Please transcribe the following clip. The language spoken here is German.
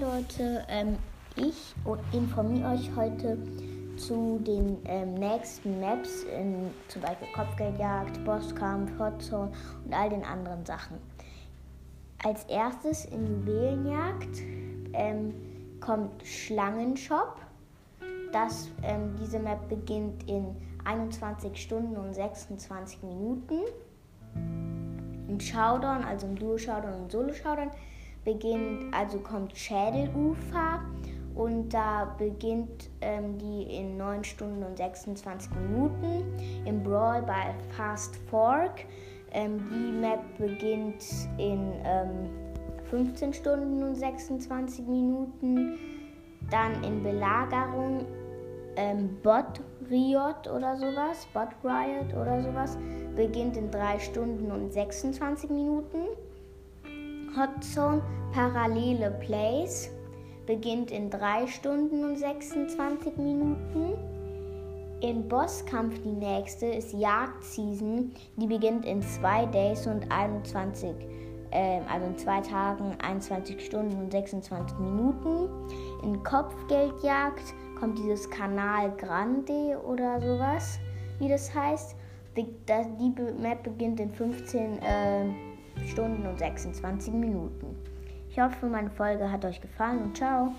Leute, ähm, ich informiere euch heute zu den ähm, nächsten Maps, in, zum Beispiel Kopfgeldjagd, Bosskampf, Hotzone und all den anderen Sachen. Als erstes in Juwelenjagd ähm, kommt Schlangenshop. Das, ähm, diese Map beginnt in 21 Stunden und 26 Minuten. Im Showdown, also im Duo-Showdown und Solo-Showdown, beginnt, also kommt Schädelufer und da beginnt ähm, die in 9 Stunden und 26 Minuten. Im Brawl bei Fast Fork. Ähm, die Map beginnt in ähm, 15 Stunden und 26 Minuten. Dann in Belagerung ähm, Bot Riot oder sowas, Bot Riot oder sowas, beginnt in 3 Stunden und 26 Minuten. Hotzone Parallele Plays beginnt in 3 Stunden und 26 Minuten. In Bosskampf die nächste ist Jagdseason. Die beginnt in 2 Days und 21, äh, also in 2 Tagen, 21 Stunden und 26 Minuten. In Kopfgeldjagd kommt dieses Kanal Grande oder sowas, wie das heißt. Die, die Map beginnt in 15 äh, und 26 Minuten. Ich hoffe, meine Folge hat euch gefallen und ciao.